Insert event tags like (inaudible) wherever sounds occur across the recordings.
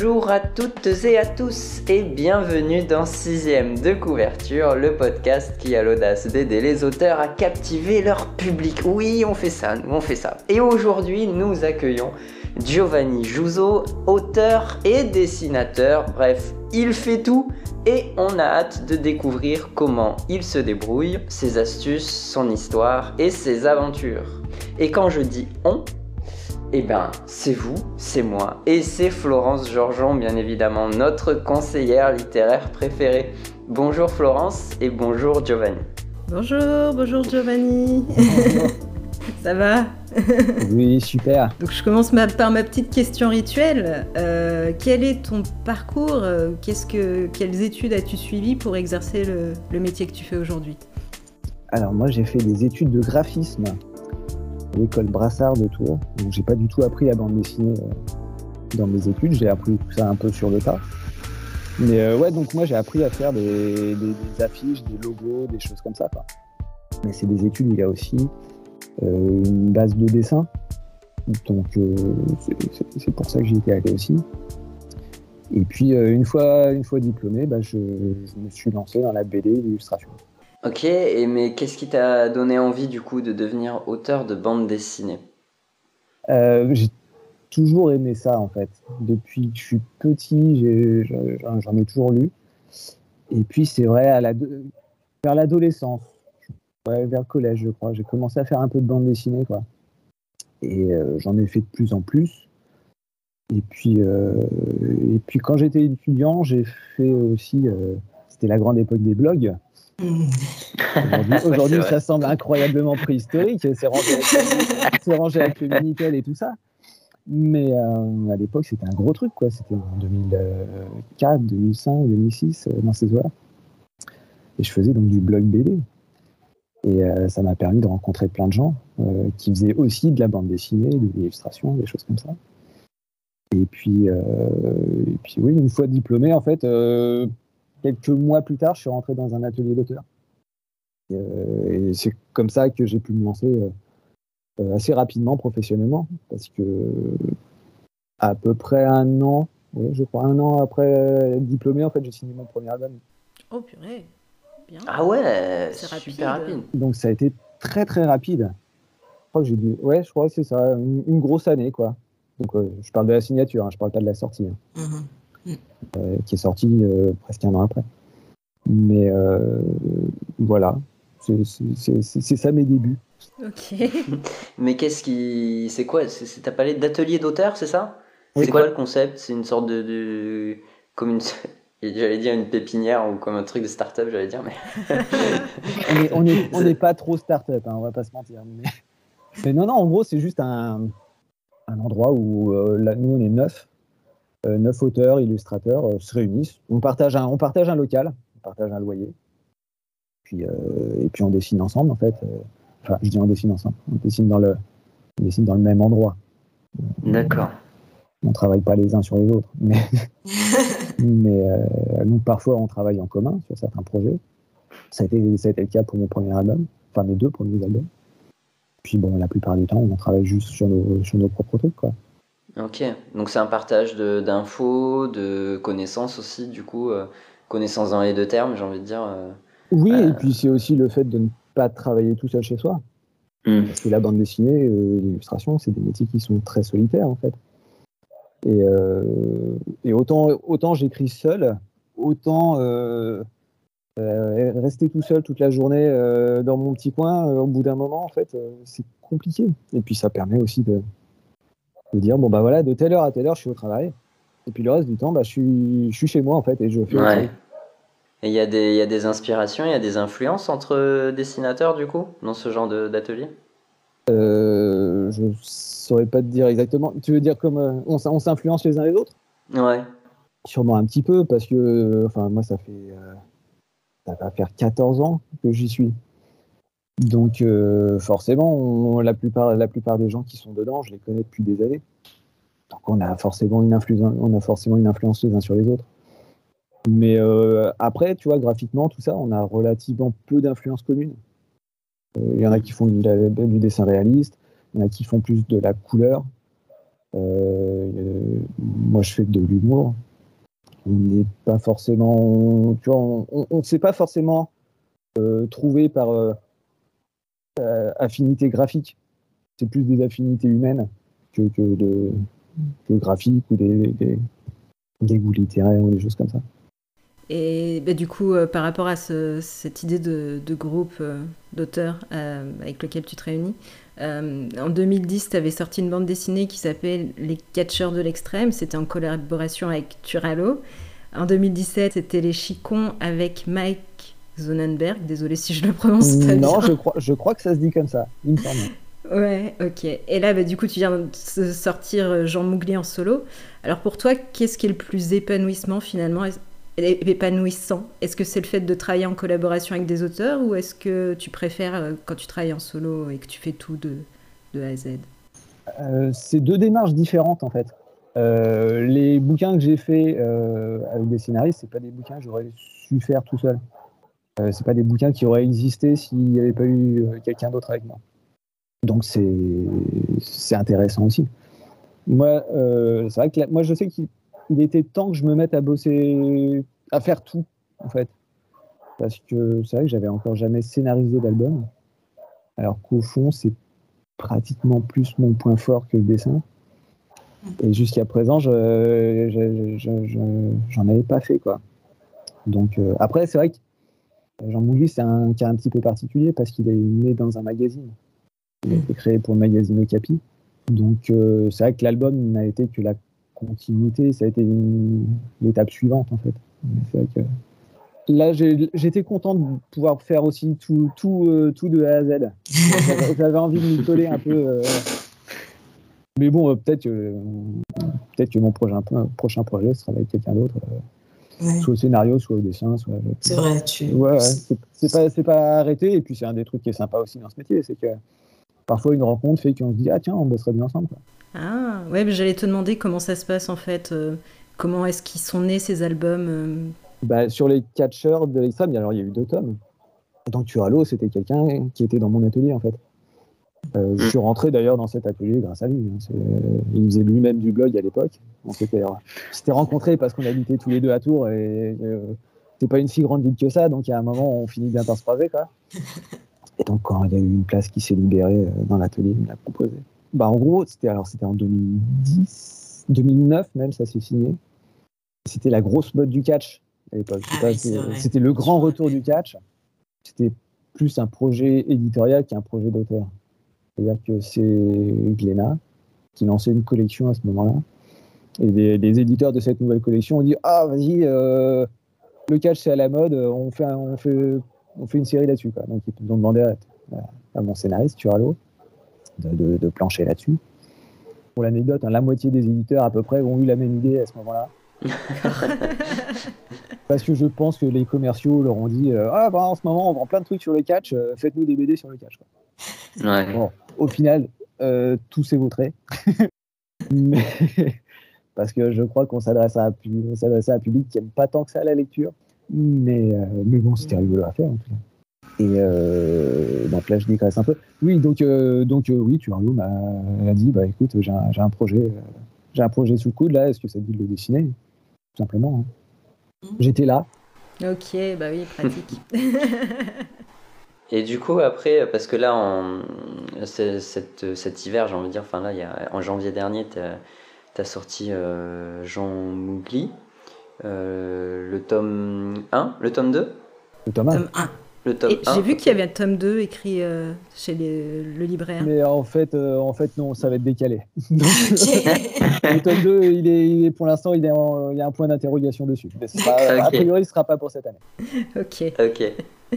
Bonjour à toutes et à tous et bienvenue dans Sixième de couverture, le podcast qui a l'audace d'aider les auteurs à captiver leur public. Oui, on fait ça, nous on fait ça. Et aujourd'hui, nous accueillons Giovanni Juso, auteur et dessinateur, bref, il fait tout et on a hâte de découvrir comment il se débrouille, ses astuces, son histoire et ses aventures. Et quand je dis on, eh ben, c'est vous, c'est moi, et c'est Florence Georgeon, bien évidemment, notre conseillère littéraire préférée. Bonjour Florence et bonjour Giovanni. Bonjour, bonjour Giovanni. (laughs) Ça va? Oui, super. Donc je commence par ma petite question rituelle. Euh, quel est ton parcours? Qu'est-ce que, Quelles études as-tu suivies pour exercer le, le métier que tu fais aujourd'hui? Alors moi j'ai fait des études de graphisme l'école Brassard de Tours. Donc j'ai pas du tout appris la bande dessinée euh, dans mes études, j'ai appris tout ça un peu sur le tas. Mais euh, ouais, donc moi j'ai appris à faire des, affiches, des logos, des choses comme ça. Mais c'est des études il y a aussi euh, une base de dessin. Donc c'est pour ça que j'y étais allé aussi. Et puis une fois, une fois diplômé, bah, je, je, me suis lancé dans la BD et l'illustration. Ok, mais qu'est-ce qui t'a donné envie du coup de devenir auteur de bande dessinée? Euh, J'ai toujours aimé ça en fait. Depuis que je suis petit, j'en ai, toujours lu. Et puis c'est vrai, vers l'adolescence, vers le collège je crois, j'ai commencé à faire un peu de bande dessinée quoi. Et euh, j'en ai fait de plus en plus. Et puis, euh, et puis quand j'étais étudiant, j'ai fait aussi, c'était la grande époque des blogs. Aujourd'hui, ça semble incroyablement préhistorique. C'est rangé, avec le Minitel et tout ça. Mais euh, à l'époque, c'était un gros truc. quoi. C'était en 2004, 2005, 2006, dans ces eaux-là. Et je faisais donc du blog BD. Et euh, ça m'a permis de rencontrer plein de gens euh, qui faisaient aussi de la bande dessinée, de l'illustration, des choses comme ça. Et puis, et puis oui, une fois diplômé, en fait, quelques mois plus tard, je suis rentré dans un atelier d'auteur. Euh, et c'est comme ça que j'ai pu me lancer euh, euh, assez rapidement professionnellement, parce que à peu près un an, je crois un an après être diplômé, en fait, j'ai signé mon premier album. Oh purée, bien. Ah ouais, c'est super rapide. Donc ça a été très très rapide. Je crois que j'ai dû, ouais, je crois que c'est ça, une, grosse année quoi. Donc je parle de la signature, hein, je parle pas de la sortie. Hein. Mm-hmm. Euh, qui est sorti euh, presque un an après. Mais euh, voilà, c'est ça mes débuts. Ok. (laughs) Mais qu'est-ce qui. C'est quoi? T'as parlé d'atelier d'auteur, c'est ça? C'est quoi le concept? C'est une sorte de. Comme une. (laughs) J'allais dire une pépinière ou comme un truc de start-up, j'allais dire, mais. (laughs) on n'est on est, pas trop start-up, hein, on va pas se mentir. Mais, non, non, en gros, c'est juste un, un endroit où là, nous, on est neuf. Euh, neuf auteurs, illustrateurs euh, se réunissent. On partage, un, on partage un local, on partage un loyer. Puis, euh, et puis on dessine ensemble, en fait. Enfin, je dis on dessine ensemble. On dessine dans le, on dessine dans le même endroit. D'accord. On ne travaille pas les uns sur les autres. Mais, (laughs) mais nous, parfois, on travaille en commun sur certains projets. Ça a, été, ça a été le cas pour mon premier album, enfin mes deux premiers albums. Puis bon, la plupart du temps, on travaille juste sur nos, sur nos propres trucs, quoi. Ok, donc c'est un partage d'infos, de, connaissances aussi, du coup, euh, connaissances dans les deux termes, j'ai envie de dire. Euh, oui, et euh, puis c'est aussi le fait de ne pas travailler tout seul chez soi. Hmm. Parce que la bande dessinée, l'illustration, c'est des métiers qui sont très solitaires en fait. Et, et autant, autant j'écris seul, autant rester tout seul toute la journée dans mon petit coin, au bout d'un moment, en fait, c'est compliqué. Et puis ça permet aussi de, de dire bon bah voilà de telle heure à telle heure je suis au travail. Et puis le reste du temps bah je suis je suis chez moi en fait et je fais ouais. et il y a des y a des inspirations il y a des influences entre dessinateurs du coup dans ce genre d'atelier? Euh, je saurais pas te dire exactement. Tu veux dire comme euh, on, s'influence les uns les autres? Ouais. Sûrement un petit peu parce que enfin moi ça fait euh, ça va faire 14 ans que j'y suis donc euh, forcément, la, plupart, des gens qui sont dedans, je les connais depuis des années. Donc on a forcément une influence, les uns sur les autres. Mais euh, après, tu vois, graphiquement, tout ça, on a relativement peu d'influence commune. Euh, il y en a qui font du, dessin réaliste, il y en a qui font plus de la couleur. moi, je fais de l'humour. On n'est pas forcément, tu vois, on ne s'est pas forcément trouvé par affinité graphique. C'est plus des affinités humaines que, que, de, que graphiques ou des, des, goûts littéraires ou des choses comme ça. Et bah, du coup, euh, par rapport à cette idée de, groupe euh, d'auteurs euh, avec lequel tu te réunis, en 2010, tu avais sorti une bande dessinée qui s'appelle Les Catcheurs de l'extrême. C'était en collaboration avec Turalo. En 2017, c'était Les Chicons avec Mike Zonenberg. Désolé si je le prononce pas Non, je crois, je crois que ça se dit comme ça, il me semble. Ouais, ok. Et là, bah, du coup, tu viens de sortir Jean Mougli en solo. Alors pour toi, qu'est-ce qui est le plus épanouissement finalement? Épanouissant? Est-ce que c'est le fait de travailler en collaboration avec des auteurs ou est-ce que tu préfères euh, quand tu travailles en solo et que tu fais tout de, de A à Z? Euh, C'est deux démarches différentes en fait. Euh, les bouquins que j'ai fait avec des scénaristes, c'est pas des bouquins que j'aurais su faire tout seul. C'est pas des bouquins qui auraient existé s'il n'y avait pas eu quelqu'un d'autre avec moi. Donc c'est intéressant aussi. Moi, c'est vrai que moi je sais qu'il il était temps que je me mette à bosser, à faire tout, en fait. Parce que c'est vrai que j'avais encore jamais scénarisé d'album. Alors qu'au fond, c'est pratiquement plus mon point fort que le dessin. Et jusqu'à présent, je, j'en avais pas fait, quoi. Donc, euh, après, c'est vrai que Jean Mouly, c'est un cas un petit peu particulier parce qu'il est né dans un magazine. Il a été créé pour le magazine Okapi. Donc, euh, c'est vrai que l'album n'a été que la continuité, ça a été l'étape suivante en fait. Que... Là, j'étais content de pouvoir faire aussi tout, tout, euh, tout de A à Z. (laughs) J'avais envie de m'y coller un peu. Euh. Mais bon, peut-être que, peut que mon prochain, prochain projet sera avec quelqu'un d'autre. Soit au scénario, soit au dessin. Soit... C'est vrai, tu. Ouais, c'est pas, pas arrêté. Et puis, c'est un des trucs qui est sympa aussi dans ce métier, c'est que parfois une rencontre fait qu'on se dit, ah tiens, on bosserait bien ensemble. Quoi. Ah, ouais, j'allais te demander comment ça se passe en fait. Euh, comment est-ce qu'ils sont nés ces albums euh? Bah, Sur les catcheurs de l'extrême, alors il y a eu deux tomes. Dans Turalo, c'était quelqu'un qui était dans mon atelier en fait. Euh, je suis rentré d'ailleurs dans cet atelier grâce à lui. Hein. il faisait lui-même du blog à l'époque. On s'était rencontrés parce qu'on habitait tous les deux à Tours et c'était pas une si grande ville que ça. Donc, il y a un moment, on finit bien par se croiser. Quoi. Et donc, quand il y a eu une place qui s'est libérée dans l'atelier, il me l'a proposé. Bah, en gros, c'était alors c'était en 2010, 2009 même, ça s'est signé. C'était la grosse mode du catch à l'époque. Ah c'était le grand retour du catch. C'était plus un projet éditorial qu'un projet d'auteur. C'est-à-dire que c'est Glénat qui lançait une collection à ce moment-là. Et les, éditeurs de cette nouvelle collection ont dit Ah, vas-y, euh, le catch c'est à la mode, on fait, on fait, on fait une série là-dessus. Donc ils ont demandé à, mon scénariste, Turalo, de, plancher là-dessus. Pour l'anecdote, hein, la moitié des éditeurs à peu près ont eu la même idée à ce moment-là. Parce que je pense que les commerciaux leur ont dit euh, Ah, bah, en ce moment, on vend plein de trucs sur le catch, euh, faites-nous des BD sur le catch. au final, euh, tout s'est vautré. (laughs) Parce que je crois qu'on s'adresse à, à, un public qui n'aime pas tant que ça la lecture. Mais, mais bon, c'était rigolo à faire en tout cas. Et euh, donc là, je digresse un peu. Oui, donc, euh, donc euh, oui, tu m'a a dit, bah écoute, j'ai un, un, projet, j'ai un projet sous le coude là. Est-ce que ça te dit de le dessiner? Tout simplement. Hein. J'étais là. Ok, bah oui, pratique. (laughs) (laughs) Et du coup, après, parce que là, en, cet, cet hiver, j'ai envie de dire, enfin là, il y a, en janvier dernier, tu as, sorti Jean Mougli, le tome 1, le tome 2 Le tome 1. J'ai vu qu'il y avait un tome 2 écrit euh, chez le libraire. Mais en fait, euh, en fait, non, ça va être décalé. (laughs) (laughs) le tome 2, il est, pour l'instant, il, il, y a un point d'interrogation dessus. (laughs) A priori, ce ne sera pas pour cette année. ok. Ok.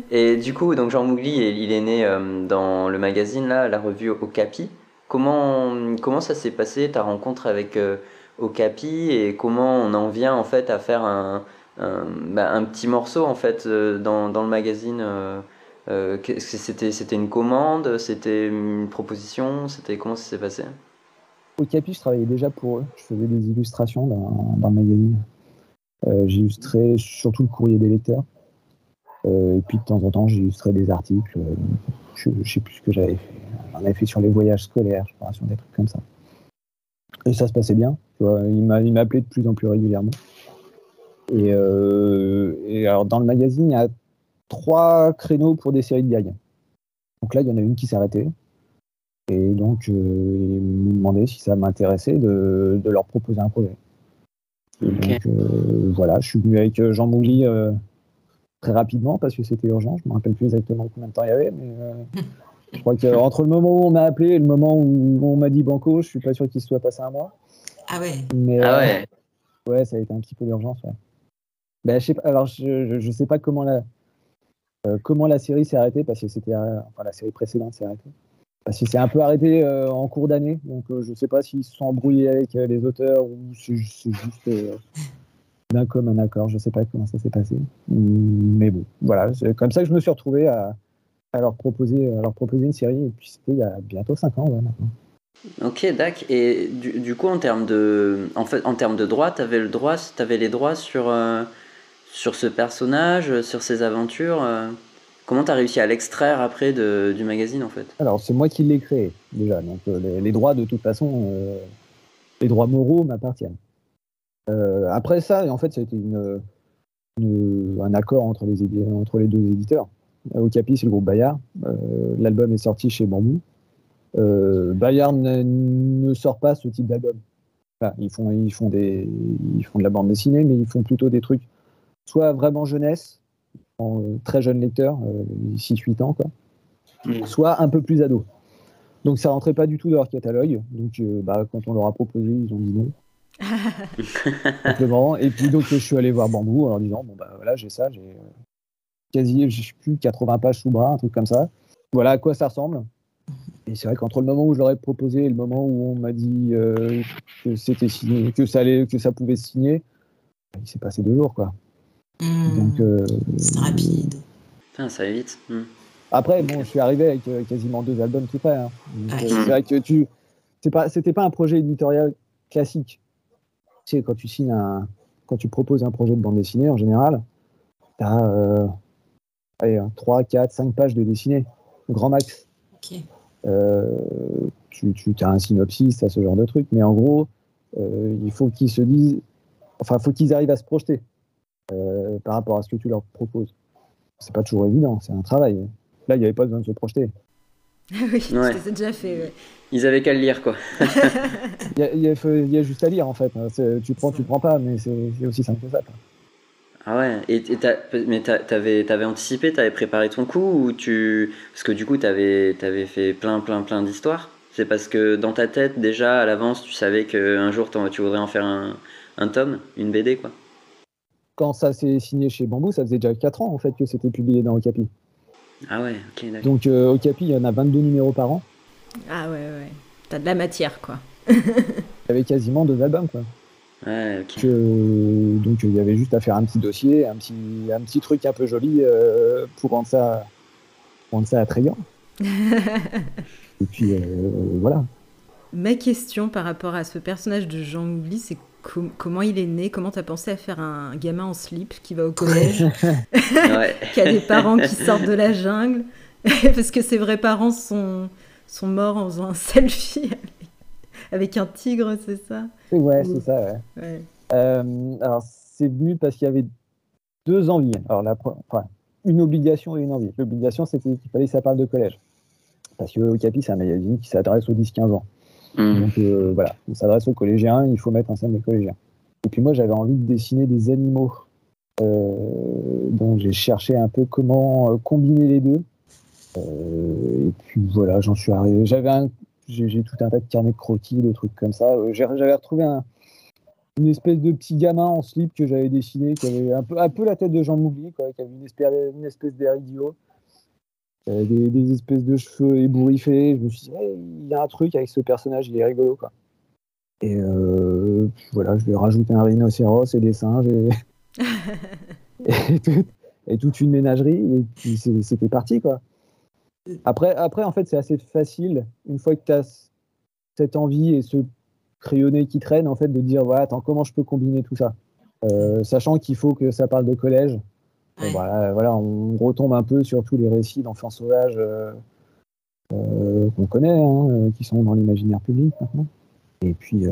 Et du coup, donc Jean Mougli, il est né euh, dans le magazine, là, la revue Okapi. Comment, comment ça s'est passé, ta rencontre avec Okapi, et comment on en vient en fait à faire un bah, un, petit morceau en fait euh, dans, le magazine. Euh, euh, c'était une commande, c'était une proposition, c'était comment ça s'est passé? Au Capi, je travaillais déjà pour eux. Je faisais des illustrations dans, le magazine. j'illustrais surtout le courrier des lecteurs. et puis de temps en temps, j'illustrais des articles. je ne sais plus ce que j'avais fait. J'en avais fait sur les voyages scolaires, je crois, sur des trucs comme ça. Et ça se passait bien. Tu vois, il de plus en plus régulièrement. Et, et, alors, dans le magazine, il y a trois créneaux pour des séries de gags. Donc là, il y en a une qui s'est arrêtée. Et donc, euh, ils m'ont demandé si ça m'intéressait de, leur proposer un projet. donc, euh, voilà, je suis venu avec euh, Jean Mouli très rapidement parce que c'était urgent. Je ne me rappelle plus exactement combien de temps il y avait, mais je crois qu'entre (laughs) le moment où on m'a appelé et le moment où on m'a dit Banco, je suis pas sûr qu'il se soit passé un mois. Ah ouais Ah ouais Ouais, ça a été un petit peu l'urgence. Ouais. Ben, je sais pas, alors, je ne sais pas comment la, comment la série s'est arrêtée parce que c'était. enfin, la série précédente s'est arrêtée. Parce qu'il s'est un peu arrêté euh, en cours d'année, donc euh, je sais pas s'ils se sont embrouillés avec euh, les auteurs ou c'est juste d'un commun accord, je sais pas comment ça s'est passé. Mais bon, voilà, c'est comme ça que je me suis retrouvé à, leur, proposer, leur proposer une série, et puis c'était il y a bientôt 5 ans maintenant. Ok, d'accord. Et du, coup, en termes de, en fait, en termes de droits, tu avais, le droit, avais les droits sur, sur ce personnage, sur ses aventures Comment tu as réussi à l'extraire après du magazine en fait? Alors c'est moi qui l'ai créé déjà, donc euh, les, droits de toute façon, euh, les droits moraux m'appartiennent. Euh, après ça, en fait, a été une, un accord entre les, deux éditeurs. Okapi, c'est le groupe Bayard. L'album est sorti chez Bambou. Bayard ne, sort pas ce type d'album. ils, font, ils font de la bande dessinée, mais ils font plutôt des trucs soit vraiment jeunesse, euh, très jeune lecteur, 6-8 euh, ans, quoi. Mm. soit un peu plus ado. Donc ça rentrait pas du tout dans leur catalogue. Donc euh, bah, quand on leur a proposé, ils ont dit non. (laughs) Simplement. Et puis donc je suis allé voir Bambou en leur disant bon bah voilà j'ai ça, j'ai quasi je sais plus 80 pages sous bras, un truc comme ça. Voilà à quoi ça ressemble. Et c'est vrai qu'entre le moment où je leur ai proposé et le moment où on m'a dit que c'était signé, que ça allait, que ça pouvait se signer, il s'est passé deux jours quoi. Donc, euh, c'est rapide. ça va vite. Hmm. Après, bon, je suis arrivé avec euh, quasiment deux albums tout près. Hein. Euh, c'est vrai que tu, pas, c'était pas un projet éditorial classique. Tu sais, quand tu signes un, quand tu proposes un projet de bande dessinée, en général, tu as 3, 4, 5 pages de dessinée, grand max. tu, tu as un synopsis, tu as ce genre de truc, mais en gros, il faut qu'ils se disent, enfin, faut qu'ils arrivent à se projeter. Euh, par rapport à ce que tu leur proposes. C'est pas toujours évident, c'est un travail. Là, il n'y avait pas besoin de se projeter. (laughs) oui, c'est déjà fait. Ils avaient qu'à le lire, quoi. (laughs) Il y, a juste à lire, en fait. Tu prends, tu prends pas, mais c'est aussi simple que ça. Ah ouais, et, mais t'avais avais anticipé, t'avais préparé ton coup ou tu parce que du coup t'avais avais fait plein plein plein d'histoires. C'est parce que dans ta tête déjà à l'avance tu savais qu'un jour tu voudrais en faire un, un tome, une BD quoi quand ça s'est signé chez Bambou, ça faisait déjà 4 ans en fait que c'était publié dans Okapi. Ah ouais, ok, d'accord. Donc euh, Okapi, il y en a 22 numéros par an. Ah ouais, ouais. T'as de la matière, quoi. (laughs) il y avait quasiment deux albums, quoi. Ouais, ok. donc il y avait juste à faire un petit dossier, un petit, un petit truc un peu joli euh, pour rendre ça, rendre ça attrayant. (laughs) Et puis euh, voilà. Ma question par rapport à ce personnage de Jean Oubli, c'est comment il est né Comment tu as pensé à faire un gamin en slip qui va au collège (laughs) (laughs) Qui a des parents qui sortent de la jungle (laughs) Parce que ses vrais parents sont, sont morts en faisant un selfie avec, un tigre, c'est ça? Ouais, c'est ça, ouais. Euh, alors, c'est venu parce qu'il y avait deux envies. Alors, la, enfin, une obligation et une envie. L'obligation, c'était qu'il fallait que ça parle de collège. Parce que Capi, c'est un magazine qui s'adresse aux 10-15 ans. Mm. Donc euh, voilà, on s'adresse aux collégiens, il faut mettre en scène des collégiens. Et puis moi, j'avais envie de dessiner des animaux. Euh, donc j'ai cherché un peu comment euh, combiner les deux. et puis voilà, j'en suis arrivé. J'avais un, j'ai tout un tas de carnets de croquis, de trucs comme ça. J'avais retrouvé un, une espèce de petit gamin en slip que j'avais dessiné, qui avait un peu, un peu la tête de Jean Moubli, quoi, qui avait une espèce, une espèce d'air idiot. Euh, des, espèces de cheveux ébouriffés. Je me suis dit, il y a un truc avec ce personnage, il est rigolo. Quoi. Et euh, voilà, je lui ai rajouté un rhinocéros et des singes et, (laughs) et, toute une ménagerie. Et puis c'était parti. quoi. Après, après, en fait, c'est assez facile, une fois que tu as cette envie et ce crayonné qui traîne, en fait, de dire, voilà, attends, comment je peux combiner tout ça? Euh, Sachant qu'il faut que ça parle de collège, bah, voilà, on retombe un peu sur tous les récits d'enfants sauvages euh, euh, qu'on connaît, hein, euh, qui sont dans l'imaginaire public maintenant. Et puis,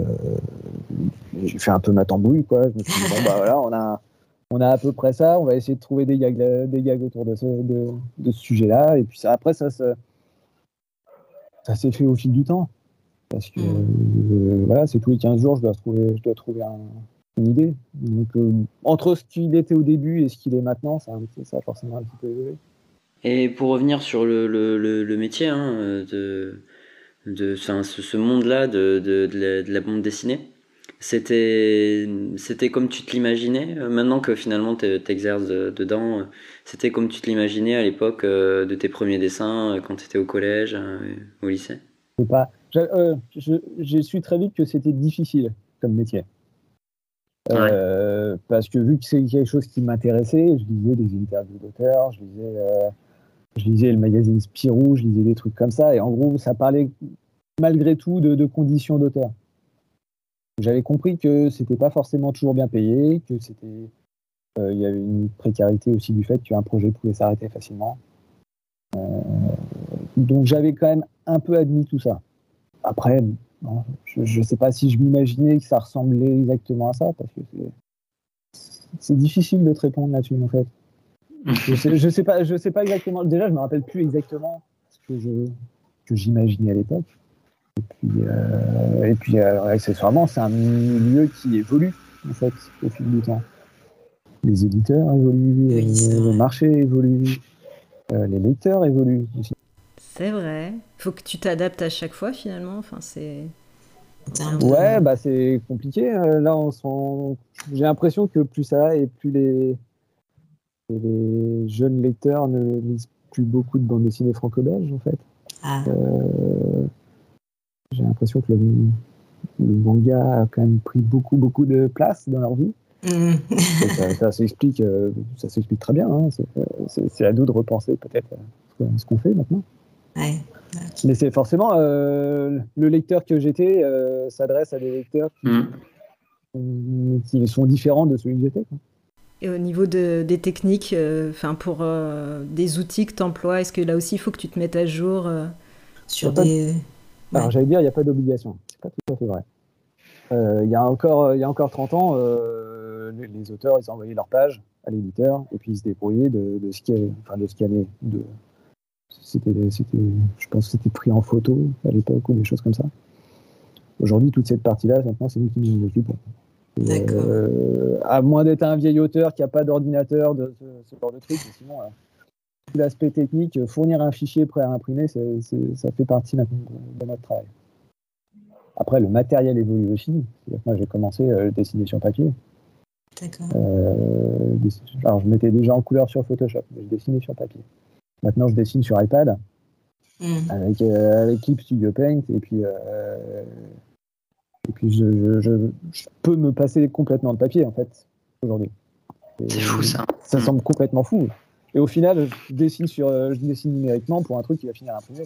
j'ai fait un peu ma tambouille, quoi. Je me suis dit, bon, bah voilà, on a, on a à peu près ça, on va essayer de trouver des gags, des gags autour de ce, de, de ce sujet-là. Et puis ça, après, ça, ça, ça s'est fait au fil du temps. Parce que, euh, voilà, c'est tous les 15 jours, je dois trouver, je dois trouver un- une idée. Donc, euh, entre ce qu'il était au début et ce qu'il est maintenant, ça, ça a forcément un petit peu évolué. Et pour revenir sur le, le, le, le métier hein, de, de enfin, ce, ce monde-là de, de, de, la, de la bande dessinée, c'était comme tu te l'imaginais euh, Maintenant que finalement tu t'exerces de- dedans, euh, c'était comme tu te l'imaginais à l'époque de tes premiers dessins quand tu étais au collège, au lycée? Je pas. J'ai euh, je- j'ai su très vite que c'était difficile comme métier. Euh, Parce que vu que c'est quelque chose qui m'intéressait, je lisais des interviews d'auteurs, je lisais, euh, je lisais le magazine Spirou, je lisais des trucs comme ça, et en gros, ça parlait malgré tout de, conditions d'auteur. J'avais compris que c'était pas forcément toujours bien payé, que c'était, euh, il y avait une précarité aussi du fait qu'un projet pouvait s'arrêter facilement. Donc j'avais quand même un peu admis tout ça. Après, je ne sais pas si je m'imaginais que ça ressemblait exactement à ça, parce que c'est- difficile de te répondre là-dessus, en fait. Je sais, je sais pas, je sais pas exactement. Déjà, je me rappelle plus exactement ce que je que j'imaginais à l'époque. Et puis, euh, et puis euh, accessoirement, c'est un milieu qui évolue en fait au fil du temps. Les éditeurs évoluent, Oui, le marché évolue, euh, les lecteurs évoluent aussi. C'est vrai. Faut que tu t'adaptes à chaque fois finalement. Enfin, c'est. Ouais, bah c'est compliqué. euh, Là, on se rend- j'ai l'impression que plus ça va et plus les... et les jeunes lecteurs ne lisent plus beaucoup de bandes dessinées franco-belges, en fait. Ah, Euh, J'ai l'impression que le... le manga a quand même pris beaucoup, beaucoup de place dans leur vie. Et ça, ça (laughs) s'explique, euh, ça s'explique très bien. hein. C'est à nous de repenser peut-être ce qu'on fait maintenant. Ouais. Mais c'est forcément euh, le lecteur que j'étais euh, s'adresse à des lecteurs qui, Mm. qui sont différents de celui que j'étais. Et au niveau de, des techniques, euh, enfin pour euh, des outils que tu emploies, est-ce que là aussi il faut que tu te mettes à jour euh, Sur de- des. Alors Ouais. j'allais dire, il n'y a pas d'obligation. C'est pas tout à fait vrai. Euh, Il y, a encore- il y a encore 30 ans, euh, les, les auteurs, ils envoyaient leur page à l'éditeur et puis ils se débrouillaient de, de, scanner, enfin, de scanner. De, c'était, je pense que c'était pris en photo à l'époque ou des choses comme ça. Aujourd'hui, toute cette partie-là, maintenant, c'est nous qui nous occupons. Euh, à moins d'être un vieil auteur qui n'a pas d'ordinateur, de ce, genre de truc, sinon, euh, l'aspect technique, fournir un fichier prêt à imprimer, ça fait partie maintenant de, notre travail. Après, le matériel évolue aussi. Moi, j'ai commencé euh, dessiner sur papier. D'accord. Euh, alors, je mettais déjà en couleur sur Photoshop, mais je dessinais sur papier. Maintenant, je dessine sur iPad Hum. avec, euh, avec Clip Studio Paint et puis, euh, et puis je, je- je- je peux me passer complètement de papier en fait aujourd'hui. C'est fou ça. Ça Mm. semble complètement fou. Et au final, je dessine, sur, euh, je dessine numériquement pour un truc qui va finir imprimé.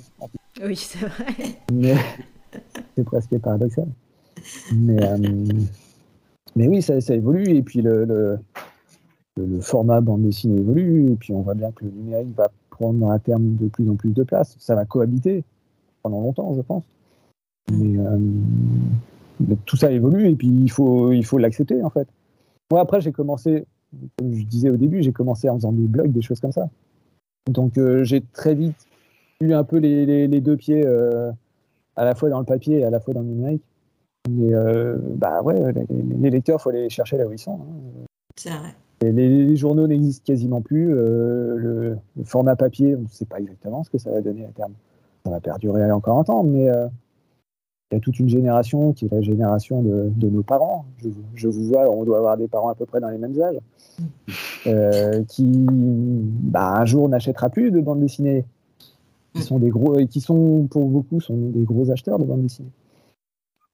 Oui, c'est vrai. Mais (laughs) c'est presque paradoxal. Mais, euh, mais oui, ça, ça évolue. Et puis le, le, le- le format bande dessinée évolue. Et puis on voit bien que le numérique va prendre à terme de plus en plus de place. Ça va cohabiter pendant longtemps, je pense. Mais, euh, mais tout ça évolue et puis il faut il faut l'accepter en fait. Moi après j'ai commencé, comme je disais au début, j'ai commencé en faisant des blogs, des choses comme ça. Donc euh, j'ai très vite eu un peu les, les- les deux pieds euh, à la fois dans le papier et à la fois dans le numérique. Mais bah ouais, les, les lecteurs, faut aller les chercher là où ils sont. hein. C'est vrai. Les, les journaux n'existent quasiment plus. euh, le, le format papier, on ne sait pas exactement ce que ça va donner à terme. Ça va perdurer encore un temps, mais euh, il y a toute une génération qui est la génération de, de nos parents. Je, je vous vois, on doit avoir des parents à peu près dans les mêmes âges, euh, qui bah, un jour n'achètera plus de bande dessinée. Qui sont des gros, et qui sont pour beaucoup sont des gros acheteurs de bande dessinée.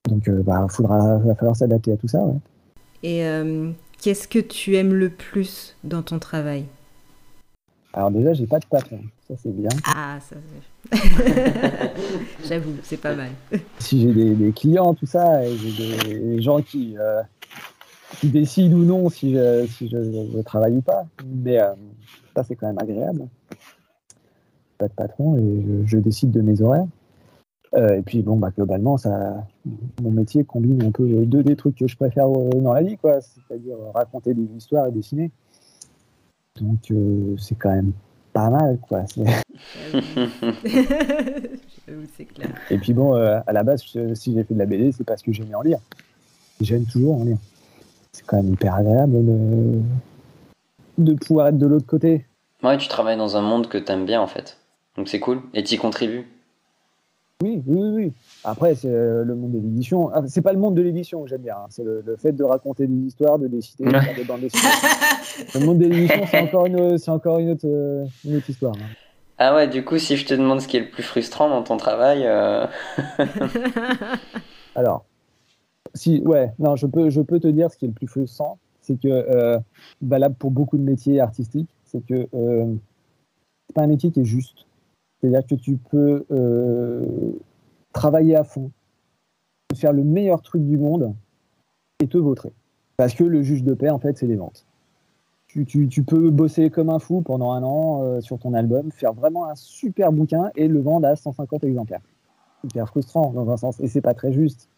Donc, il bah, faudra, va falloir s'adapter à tout ça. ouais. Et euh, qu'est-ce que tu aimes le plus dans ton travail? Alors déjà, j'ai pas de patron, ça c'est bien. Ah, ça c'est. (laughs) J'avoue, c'est pas mal. si j'ai des, des clients, tout ça, et j'ai des, des gens qui, euh, qui décident ou non si je, si je, je travaille ou pas. Mais euh, ça, c'est quand même agréable. Pas de patron et je, je décide de mes horaires. Euh, et puis bon, bah, globalement, ça, mon métier combine un peu deux des trucs que je préfère euh, dans la vie, quoi, c'est-à-dire raconter des histoires et dessiner. Donc euh, c'est quand même pas mal, quoi. (laughs) clair. Et puis bon, euh, à la base, je- si j'ai fait de la BD, c'est parce que j'aimais en lire. J'aime toujours en lire. C'est quand même hyper agréable de, de pouvoir être de l'autre côté. Ouais, tu travailles dans un monde que t'aimes bien en fait. Donc c'est cool. Et t'y contribues. Oui, oui, oui, oui. Après, c'est euh, le monde de l'édition. Ah, c'est pas le monde de l'édition que j'aime bien. hein. C'est le, le fait de raconter des histoires, de dessiner, de faire des bandes dessinées. (laughs) le monde de l'édition, c'est encore une, c'est encore une autre, euh, une autre histoire. hein. Ah ouais, du coup, si je te demande ce qui est le plus frustrant dans ton travail, euh, (laughs) (laughs) Alors, si, ouais, non, je peux, je peux te dire ce qui est le plus frustrant, c'est que, euh, valable pour beaucoup de métiers artistiques, c'est que euh, c'est pas un métier qui est juste. C'est-à-dire que tu peux euh, travailler à fond, faire le meilleur truc du monde et te vautrer. Parce que le juge de paix, en fait, c'est les ventes. Tu, peux bosser comme un fou pendant un an euh, sur ton album, faire vraiment un super bouquin et le vendre à 150 exemplaires. Hyper frustrant dans un sens, et c'est pas très juste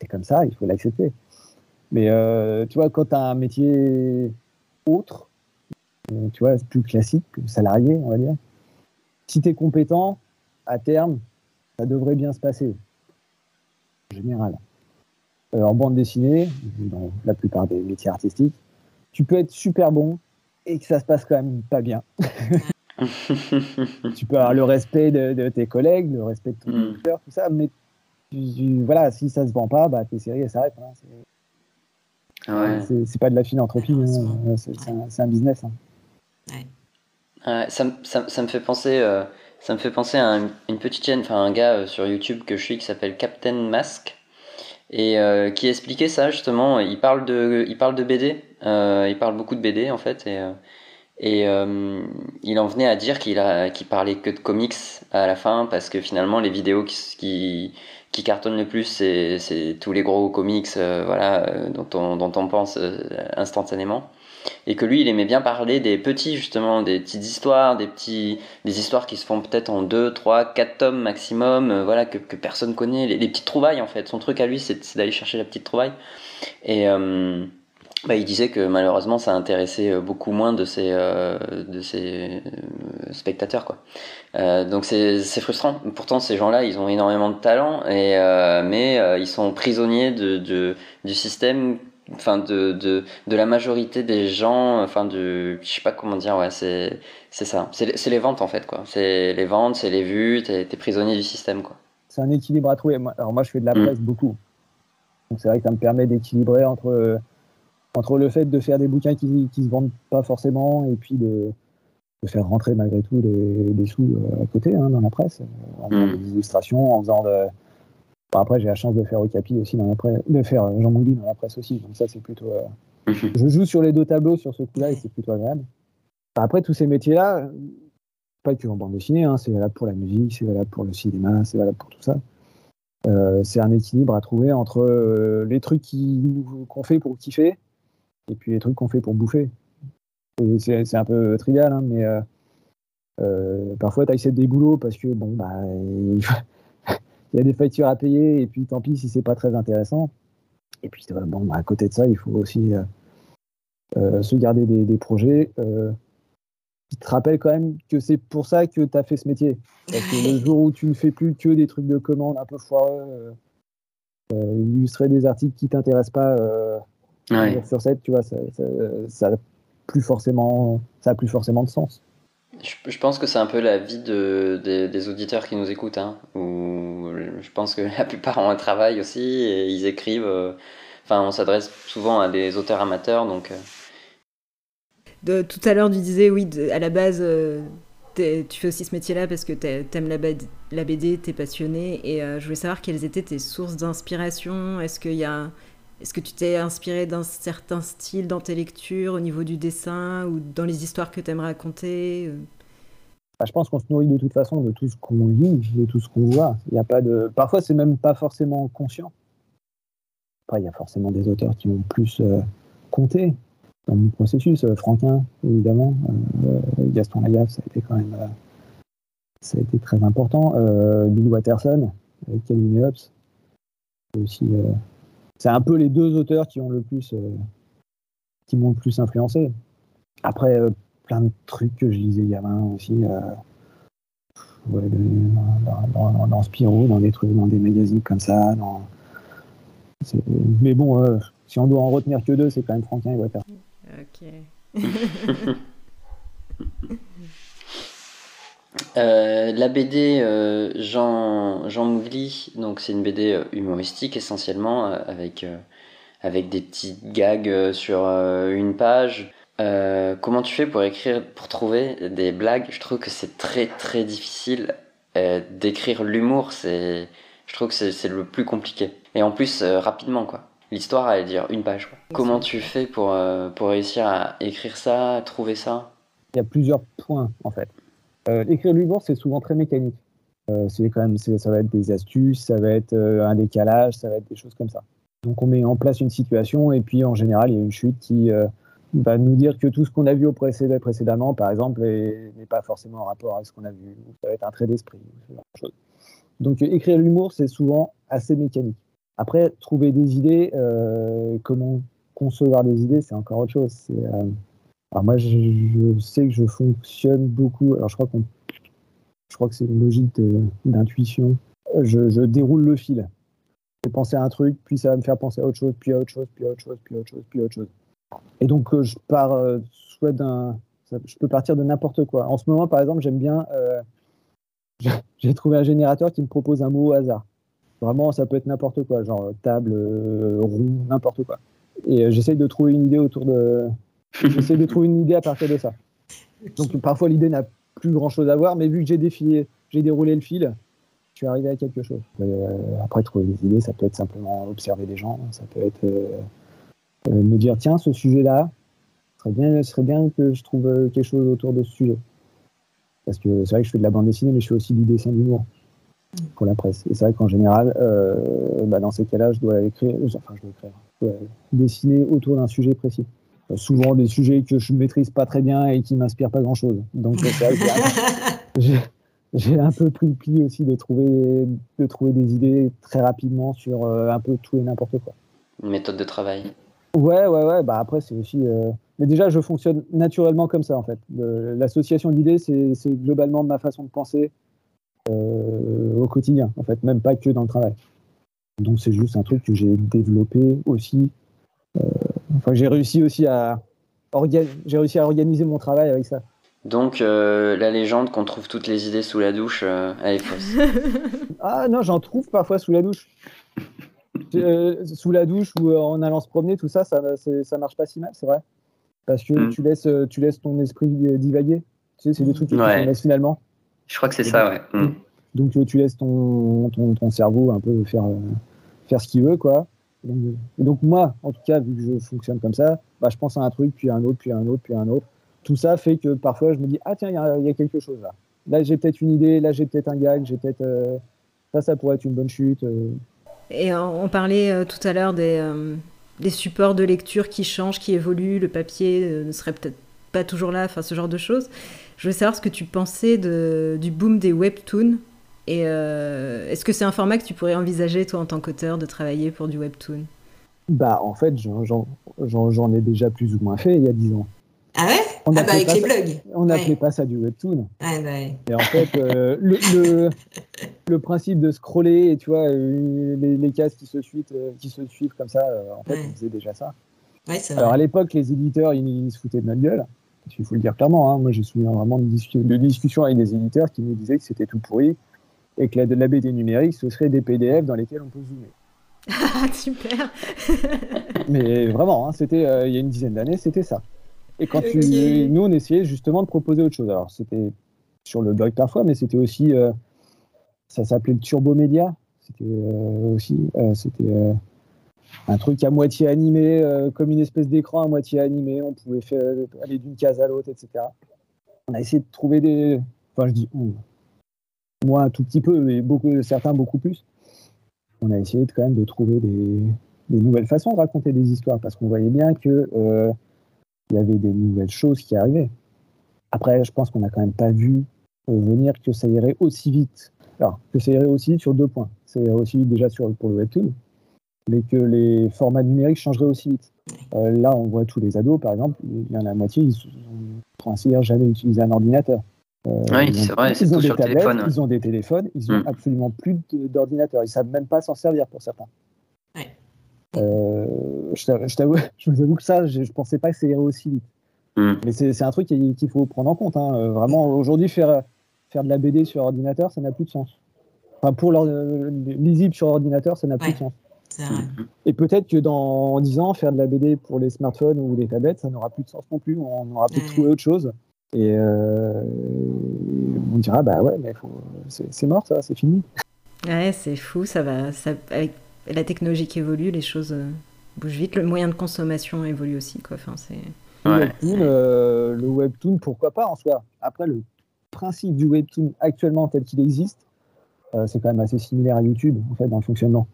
c'est comme ça, il faut l'accepter. Mais euh, tu vois, quand tu as un métier autre, tu vois, plus classique, salarié, on va dire, si tu es compétent, à terme, ça devrait bien se passer. En général. Euh, en bande dessinée, dans la plupart des métiers artistiques, tu peux être super bon et que ça se passe quand même pas bien. (laughs) tu peux avoir le respect de, de tes collègues, le respect de ton Mm. éditeur, tout ça, mais tu- tu- voilà, si ça se vend pas, bah, tes séries elles s'arrêtent. hein. C'est- ouais. C'est pas de la philanthropie, hein. c'est un, business. hein. Ouais, ça, me- fait penser, euh, ça me fait penser à un- une petite chaîne, enfin un gars euh, sur YouTube que je suis qui s'appelle Captain Mask. Et euh, qui expliquait ça justement. Il parle de, il parle de BD, il parle beaucoup de BD en fait. Et il en venait à dire qu'il parlait que de comics à la fin parce que finalement les vidéos qui, cartonnent le plus c'est, tous les gros comics, voilà, dont on, pense instantanément et que lui il aimait bien parler des petits justement des petites histoires des petits des histoires qui se font peut-être en 2, 3, 4 tomes maximum euh, voilà que, que personne connaît. Les, petites trouvailles en fait. Son truc à lui c'est d'aller chercher la petite trouvaille. Et euh, bah, il disait que malheureusement ça intéressait euh, beaucoup moins de ses de ses spectateurs quoi. Donc c'est frustrant. Pourtant ces gens là ils ont énormément de talent et mais ils sont prisonniers de du système enfin de, de, de la majorité des gens enfin de je sais pas comment dire ouais c'est c'est ça c'est c'est les ventes en fait quoi c'est les ventes c'est les vues t'es t'es prisonnier du système quoi C'est un équilibre à trouver. Alors moi, je fais de la Mm. presse beaucoup. Donc c'est vrai que ça me permet d'équilibrer entre, entre le fait de faire des bouquins qui qui se vendent pas forcément et puis de, de faire rentrer malgré tout des, des sous euh, à côté hein, dans la presse, en faisant Mm. des illustrations, en faisant de... Bon, après, j'ai la chance de faire Okapi aussi dans la presse, de faire euh, Jean Mouli dans la presse aussi. Donc ça, c'est plutôt... euh, je joue sur les deux tableaux sur ce coup-là et c'est plutôt agréable. Enfin, Après, tous ces métiers-là, euh, pas que en bande dessinée, hein, c'est valable pour la musique, c'est valable pour le cinéma, c'est valable pour tout ça. Euh, c'est un équilibre à trouver entre euh, les trucs qu'on fait pour kiffer et puis les trucs qu'on fait pour bouffer. C'est un peu trivial, hein, mais parfois tu acceptes des boulots parce que bon, bah, il y a des factures à payer et puis tant pis si c'est pas très intéressant. Et puis euh, bon, bah, à côté de ça, il faut aussi euh, euh, se garder des, des projets euh, qui te rappellent quand même que c'est pour ça que tu as fait ce métier. Parce que le jour où tu ne fais plus que des trucs de commande un peu foireux, euh, euh, illustrer des articles qui t'intéressent pas euh, ouais sur 7, tu vois, ça, ça, ça a plus forcément, ça a plus forcément de sens. Je, pense que c'est un peu la vie de, des, auditeurs qui nous écoutent, hein, je pense que (laughs) la plupart ont un travail aussi et ils écrivent. euh, Enfin, on s'adresse souvent à des auteurs amateurs, donc. euh, tout à l'heure, tu disais, oui, à la base, euh, tu fais aussi ce métier-là parce que t'aimes la, la BD, t'es passionné. Et je voulais savoir quelles étaient tes sources d'inspiration. Est-ce qu'il y a, est-ce que tu t'es inspiré d'un certain style dans tes lectures, au niveau du dessin ou dans les histoires que t'aimes raconter euh? Bah, je pense qu'on se nourrit de toute façon de tout ce qu'on lit, de tout ce qu'on voit. Il y a pas de... Parfois, c'est même pas forcément conscient. Il y a forcément des auteurs qui ont plus euh, compté dans mon processus. Euh, Franquin, évidemment. Euh, Gaston Lagaffe, ça a été quand même... euh, ça a été très important. Euh, Bill Watterson, avec Calvin Hobbes. Aussi, euh, c'est un peu les deux auteurs qui ont le plus, euh, qui m'ont le plus influencé. Après, euh, plein de trucs que je lisais gamin aussi. euh, ouais, dans, dans, dans Spirou, dans des trucs, dans des magazines comme ça. Dans... c'est- Mais bon, euh, si on doit en retenir que deux, c'est quand même Franquin et Water. Ok. (laughs) (laughs) Euh, la BD euh, Jean, Jean Mougli, donc c'est une BD euh, humoristique essentiellement, euh, avec, euh, avec des petites gags euh, sur euh, une page. Euh, comment tu fais pour écrire, pour trouver des blagues? Je trouve que c'est très très difficile euh, d'écrire l'humour. C'est, je trouve que c'est le plus compliqué. Et en plus euh, rapidement quoi. L'histoire elle dure une page. Quoi. Comment tu fais pour euh, pour réussir à écrire ça, à trouver ça? Il y a plusieurs points en fait. Euh, écrire l'humour, c'est souvent très mécanique. Euh, c'est quand même, ça va être des astuces, ça va être euh, un décalage, ça va être des choses comme ça. Donc on met en place une situation et puis en général il y a une chute qui va nous dire que tout ce qu'on a vu précédemment, par exemple, est- n'est pas forcément en rapport avec ce qu'on a vu. Ça va être un trait d'esprit, de. Donc écrire l'humour, c'est souvent assez mécanique. Après, trouver des idées, comment concevoir des idées, c'est encore autre chose. Alors moi, je, sais que je fonctionne beaucoup. Alors je crois qu'on, je crois que c'est une logique d'intuition. Je, déroule le fil. Je vais penser à un truc, puis ça va me faire penser à autre chose, puis à autre chose, puis à autre chose, puis à autre chose, puis à autre chose. Et donc euh, je pars euh, soit d'un, je peux partir de n'importe quoi. En ce moment, par exemple, j'aime bien. euh, (laughs) j'ai- trouvé un générateur qui me propose un mot au hasard. Vraiment, ça peut être n'importe quoi, genre table, euh, rond, n'importe quoi. Et j'essaye de trouver une idée autour de, J'essaie de trouver une idée à partir de ça. Donc parfois l'idée n'a plus grand chose à voir, mais vu que j'ai défilé, j'ai déroulé le fil, je suis arrivé à quelque chose. Euh, après trouver des idées, ça peut être simplement observer des gens, ça peut être euh, euh, me dire tiens ce sujet-là, ce serait bien, serait bien que je trouve quelque chose autour de ce sujet. Parce que c'est vrai que je fais de la bande dessinée, mais je fais aussi du dessin d'humour pour la presse. Et c'est vrai qu'en général, bah, dans ces cas-là, je dois écrire, enfin je dois écrire, je dois dessiner autour d'un sujet précis souvent des sujets que je maîtrise pas très bien et qui m'inspirent pas grand chose. Donc (laughs) j'ai- un peu pris le pli aussi de trouver, de trouver des idées très rapidement sur euh, un peu tout et n'importe quoi. Une méthode de travail. Ouais, ouais, ouais. Bah après, c'est aussi. euh, Mais déjà, je fonctionne naturellement comme ça, en fait. L'association d'idées, c'est c'est globalement ma façon de penser euh, au quotidien, en fait, même pas que dans le travail. Donc, c'est juste un truc que j'ai développé aussi. euh, Enfin, j'ai réussi aussi à. J'ai réussi à organiser mon travail avec ça. Donc euh, la légende qu'on trouve toutes les idées sous la douche, euh, elle est fausse. (laughs) Ah non, j'en trouve parfois sous la douche. Euh, sous la douche ou en allant se promener, tout ça, ça, ça marche pas si mal, c'est vrai. Parce que Mm. tu, laisses, tu laisses ton esprit divaguer. Tu sais, c'est des trucs que Ouais. tu laisses finalement. Je crois que c'est ça, ouais. Mm. Donc tu laisses ton, ton, ton cerveau un peu faire, faire ce qu'il veut, quoi. Donc, moi, en tout cas, vu que je fonctionne comme ça, bah, je pense à un truc, puis à un autre, puis à un autre, puis à un autre. Tout ça fait que parfois je me dis, ah tiens, il y a- quelque chose là. Là, j'ai peut-être une idée, là, j'ai peut-être un gag, j'ai peut-être... euh, ça, ça pourrait être une bonne chute. euh. Et on, parlait euh, tout à l'heure des, supports de lecture qui changent, qui évoluent, le papier ne serait peut-être pas toujours là, enfin ce genre de choses. Je veux savoir ce que tu pensais du boom des webtoons. Et euh, est-ce que c'est un format que tu pourrais envisager, toi, en tant qu'auteur, de travailler pour du webtoon? Bah, en fait, j'en- j'en j'en- j'en ai déjà plus ou moins fait il y a 10 ans. Ah ouais? On Ah bah avec pas, les ça- blogs. on n'appelait Ouais. pas ça du webtoon. Ouais, bah ouais. Et en fait, euh, le, le, (laughs) le principe de scroller, et tu vois, euh, les, les cases qui se suivent, euh, qui se suivent comme ça, en fait, Ouais. on faisait déjà ça. Alors à l'époque, les éditeurs, ils, ils se foutaient de notre gueule. Il faut le dire clairement. hein. Moi, j'ai souviens vraiment de, discu- de discussions avec des éditeurs qui nous disaient que c'était tout pourri et que la, de la BD numérique, ce serait des PDF dans lesquels on peut zoomer. Ah, (laughs) super (laughs) Mais vraiment, hein, c'était euh, il y a une dizaine d'années, c'était ça. Et quand tu, nous, on essayait justement de proposer autre chose. Alors, c'était sur le blog parfois, mais c'était aussi, euh, ça s'appelait le Turbo Média. C'était euh, aussi, c'était un truc à moitié animé, comme une espèce d'écran à moitié animé. On pouvait faire, aller d'une case à l'autre, etc. On a essayé de trouver des, enfin, je dis, on. Moi un tout petit peu, mais beaucoup, certains beaucoup plus. On a essayé de, quand même de trouver des, nouvelles façons de raconter des histoires parce qu'on voyait bien que euh, il y avait des nouvelles choses qui arrivaient. Après, je pense qu'on n'a quand même pas vu euh, venir que ça irait aussi vite. alors, que ça irait aussi vite sur deux points. Ça irait aussi vite déjà sur, pour le webtoon, mais que les formats numériques changeraient aussi vite. Euh, là, on voit tous les ados, par exemple, il y en a la moitié, ils ont pour ainsi jamais utilisé un ordinateur. Euh, oui, ils ont- c'est vrai, c'est ils ont des sur le. Ils ont des téléphones, ils ont Mm. absolument plus de- d'ordinateur. Ils savent même pas s'en servir pour certains. Ouais. Euh, je t'a- je t'avoue, (laughs) je vous avoue que ça, je, je pensais pas que ça irait aussi vite. Mm. Mais c'est c'est un truc qu'il faut prendre en compte. hein. Euh, Vraiment, aujourd'hui, faire, faire de la BD sur ordinateur, ça n'a plus de sens. Enfin, pour euh, lisible sur ordinateur, ça n'a plus de sens. Et peut-être que dans 10 ans, faire de la BD pour les smartphones ou les tablettes, ça n'aura plus de sens non plus. On aura peut-être Ouais. trouvé autre chose. Et euh, on dira, bah ouais, mais faut- c'est c'est mort, ça, c'est fini. Ouais, c'est fou, ça va. Ça, avec la technologie qui évolue, les choses euh, bougent vite. Le moyen de consommation évolue aussi, quoi. Enfin, c'est. Le, Ouais. webtoon, euh, le webtoon, pourquoi pas en soi. Après, le principe du webtoon actuellement tel qu'il existe, euh, c'est quand même assez similaire à YouTube, en fait, dans le fonctionnement.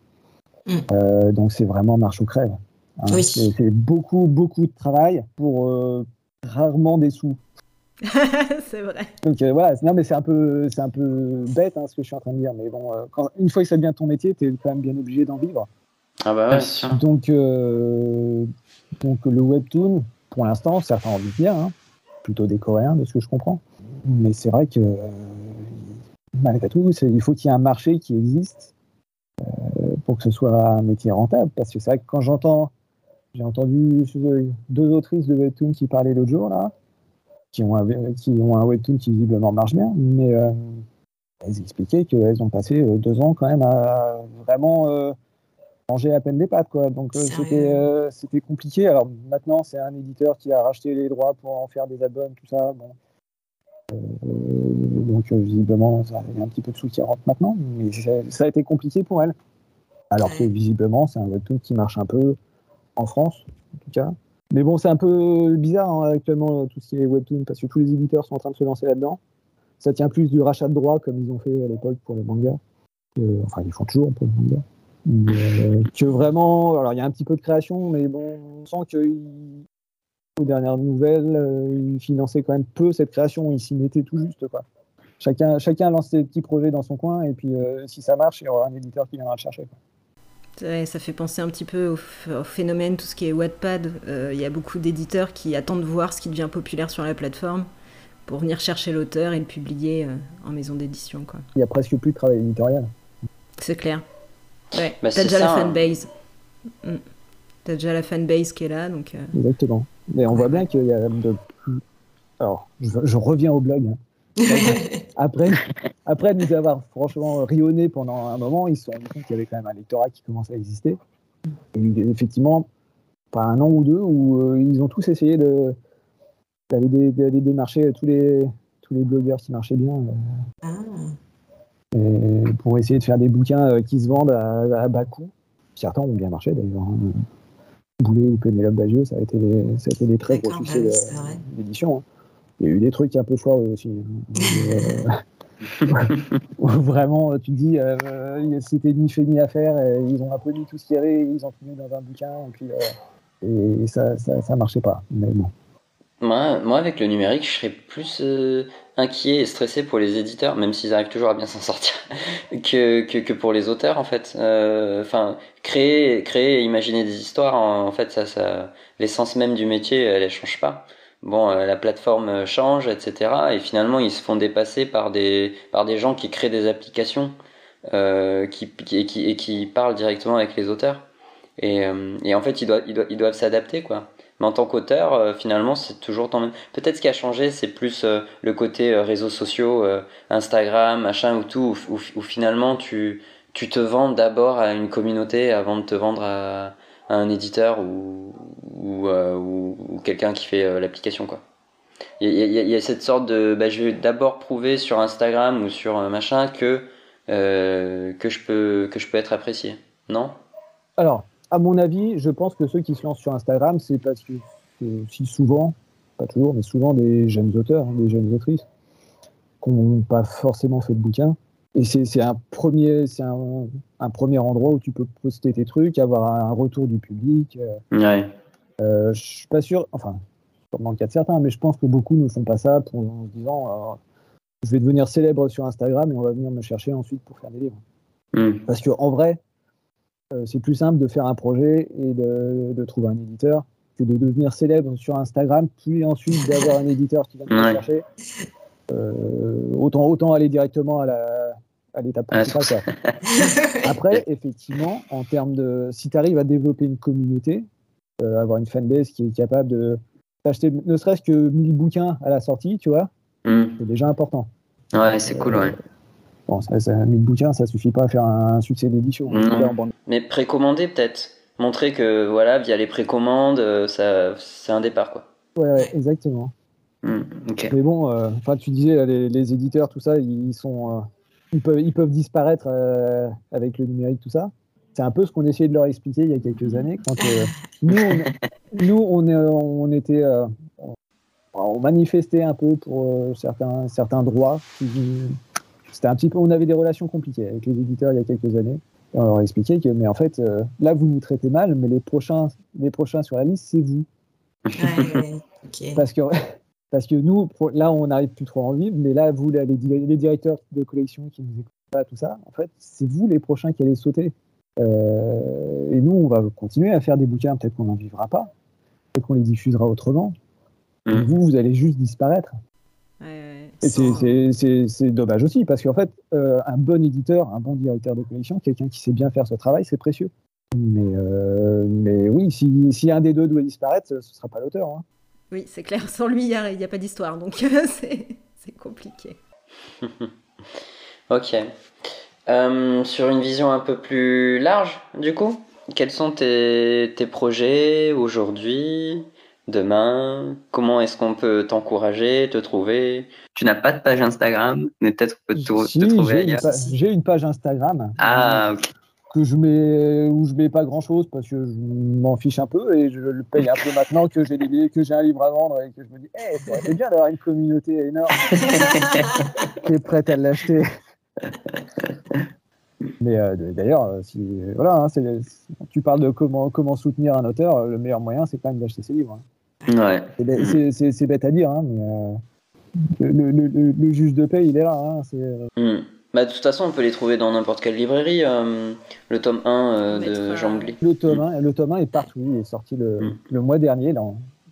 Mm. Euh, donc c'est vraiment marche ou crève. hein. Oui. C'est c'est beaucoup, beaucoup de travail pour euh, rarement des sous. (laughs) c'est vrai. Donc euh, voilà, c'est- non mais c'est un peu, c'est un peu bête hein, ce que je suis en train de dire, mais bon, euh, quand, une fois que ça devient ton métier, tu es quand même bien obligé d'en vivre. Ah bah ouais, c'est sûr. Donc, euh, donc le webtoon, pour l'instant, certains ont envie de dire, hein, plutôt des Coréens, de ce que je comprends. Mais c'est vrai que malgré tout, il faut qu'il y ait un marché qui existe euh, pour que ce soit un métier rentable. Parce que c'est vrai que quand j'entends, j'ai entendu deux autrices de webtoon qui parlaient l'autre jour là, qui ont un, qui ont un webtoon qui visiblement marche bien, mais euh, elles expliquaient qu'elles ont passé euh, deux ans quand même à vraiment euh, manger à peine des pâtes quoi. Donc euh, c'était euh, c'était compliqué. Alors maintenant c'est un éditeur qui a racheté les droits pour en faire des albums, tout ça. Bon. Euh, donc visiblement il y a un petit peu de sous qui rentre maintenant, mais ça, a été compliqué pour elle. Alors que visiblement c'est un webtoon qui marche un peu en France en tout cas. Mais bon c'est un peu bizarre hein, actuellement euh, tout ce qui est webtoon parce que tous les éditeurs sont en train de se lancer là-dedans. Ça tient plus du rachat de droits comme ils ont fait à l'époque pour le manga. Euh, enfin ils font toujours pour le manga. Mais, euh, que vraiment, alors il y a un petit peu de création, mais bon, on sent que aux dernières nouvelles, ils finançaient quand même peu cette création, ils s'y mettaient tout juste. Quoi. Chacun, chacun lance ses petits projets dans son coin, et puis si ça marche, il y aura un éditeur qui viendra le chercher. Ouais, ça fait penser un petit peu au, phénomène, tout ce qui est Wattpad. Euh, Il y a beaucoup d'éditeurs qui attendent de voir ce qui devient populaire sur la plateforme pour venir chercher l'auteur et le publier euh, en maison d'édition. quoi. Il n'y a presque plus de travail éditorial. C'est clair. Ouais, Bah, t'as déjà la hein. fanbase. Mm. T'as déjà la fanbase qui est là, donc... euh, Exactement. Mais on voit bien qu'il y a de plus. Alors, je, je reviens au blog. hein. Après, après nous avoir franchement rionné pendant un moment, ils se sont rendus compte qu'il y avait quand même un lectorat qui commençait à exister. Et effectivement, pas un an ou deux, où euh, ils ont tous essayé de d'aller dé- d'aller démarcher tous les tous les blogueurs qui marchaient bien euh, Ah, et pour essayer de faire des bouquins euh, qui se vendent à, à bas coût. Certains ont bien marché d'ailleurs. hein. Boulet ou Pénélope Bagieux, ça a été des, ça a été des très gros succès d'édition. hein. Il y a eu des trucs un peu foireux aussi. hein. Euh, (laughs) vraiment, tu te dis, euh, c'était ni fait ni à faire. ils ont un peu mis tout ce qu'il y avait, ils ont tout mis dans un bouquin, et euh, ça, ça, marchait pas. Mais bon. Moi, moi, avec le numérique, je serais plus inquiet et stressé pour les éditeurs, même s'ils arrivent toujours à bien s'en sortir, (laughs) que, que, pour les auteurs, en fait. Enfin, créer, créer et imaginer des histoires, en, fait, ça, l'essence même du métier, elle, elle change pas. Bon, euh, la plateforme change, etc. Et finalement, ils se font dépasser par des, par des gens qui créent des applications euh, qui, qui, et, qui, parlent directement avec les auteurs. Et, euh, et en fait, ils doivent, ils doivent, ils doivent s'adapter, quoi. Mais en tant qu'auteur, euh, finalement, c'est toujours ton même. Peut-être ce qui a changé, c'est plus euh, le côté euh, réseaux sociaux, euh, Instagram, machin ou tout, où finalement tu, tu te vends d'abord à une communauté avant de te vendre à, un éditeur ou, euh, ou, ou quelqu'un qui fait euh, l'application, quoi. Il y, a- cette sorte de. Bah, je vais d'abord prouver sur Instagram ou sur euh, machin que, je peux, être apprécié. Non? Alors, à mon avis, je pense que ceux qui se lancent sur Instagram, c'est parce que aussi souvent, pas toujours, mais souvent des jeunes auteurs, hein, des jeunes autrices, qui n'ont pas forcément fait de bouquin. Et c'est un premier, c'est un, un premier endroit où tu peux poster tes trucs, avoir un retour du public. Euh, Ouais. euh, je suis pas sûr, enfin, sûrement le cas de certains, mais je pense que beaucoup ne font pas ça pour, en se disant, je vais devenir célèbre sur Instagram et on va venir me chercher ensuite pour faire des livres. Hmm. Parce que en vrai, euh, c'est plus simple de faire un projet et de, de trouver un éditeur que de devenir célèbre sur Instagram, puis ensuite d'avoir un éditeur qui va me Ouais. chercher. Euh, autant, autant aller directement à la à l'étape Ah, principale. (laughs) Après, effectivement, en termes de. Si tu arrives à développer une communauté, euh, avoir une fanbase qui est capable de d'acheter ne serait-ce que 1000 bouquins à la sortie, tu vois, Hmm. c'est déjà important. Ouais, c'est cool, ouais. Bon, ça, ça, 1000 bouquins, ça suffit pas à faire un succès d'édition. Bande. Mais précommander peut-être. Montrer que voilà, via les précommandes, euh, ça, c'est un départ quoi. Ouais, ouais, exactement. Hmm. Mais bon, euh, enfin, tu disais, les, les éditeurs, tout ça, ils sont, euh, ils peuvent, ils peuvent disparaître euh, avec le numérique, tout ça. C'est un peu ce qu'on essayait de leur expliquer il y a quelques années. Quand euh, nous, on, nous, on, est- on était, euh, on, manifestait un peu pour certains, certains droits. C'était un petit peu, on avait des relations compliquées avec les éditeurs il y a quelques années. Et on leur expliquait que, mais en fait, là, vous nous traitez mal, mais les prochains, les prochains sur la liste, c'est vous. Parce que, parce que nous, là, on n'arrive plus trop à en vivre, mais là, vous, les, di- les directeurs de collection qui nous écoutent pas, tout ça, en fait, c'est vous les prochains qui allez sauter. Euh, et nous, on va continuer à faire des bouquins, peut-être qu'on n'en vivra pas, peut-être qu'on les diffusera autrement. Et Mm. vous, vous allez juste disparaître. Ouais, ouais. Et c'est- dommage aussi, parce qu'en fait, euh, un bon éditeur, un bon directeur de collection, quelqu'un qui sait bien faire ce travail, c'est précieux. Mais, euh, mais oui, si, si un des deux doit disparaître, ce ne sera pas l'auteur. hein. Oui, c'est clair. Sans lui, il n'y a, il y a pas d'histoire. Donc, (laughs) c'est c'est compliqué. (laughs) Ok. Euh, sur une vision un peu plus large, du coup, quels sont tes, tes projets aujourd'hui, demain? Comment est-ce qu'on peut t'encourager, te trouver? Tu n'as pas de page Instagram, mais peut-être qu'on peut te, Si, te trouver j'ai une, ailleurs. pa- j'ai une page Instagram. Ah, ok. Que je mets où je mets pas grand chose parce que je m'en fiche un peu et je le paye un peu maintenant que j'ai des- que j'ai un livre à vendre et que je me dis hey, ça aurait été bien d'avoir une communauté énorme (laughs) qui est prête à l'acheter mais euh, d'ailleurs euh, si voilà hein, c'est- tu parles de comment comment soutenir un auteur le meilleur moyen c'est quand même d'acheter ses livres hein. Ouais. C'est bête- c'est- c'est c'est bête à dire hein, mais euh, le, le- le- le juge de paix il est là hein, c'est euh, Hmm. Bah, de toute façon, on peut les trouver dans n'importe quelle librairie. euh, le tome 1 euh, de euh, Jean Glis. Le tome 1, le tome 1 est partout. Il est sorti le, Mm. le mois dernier. Là,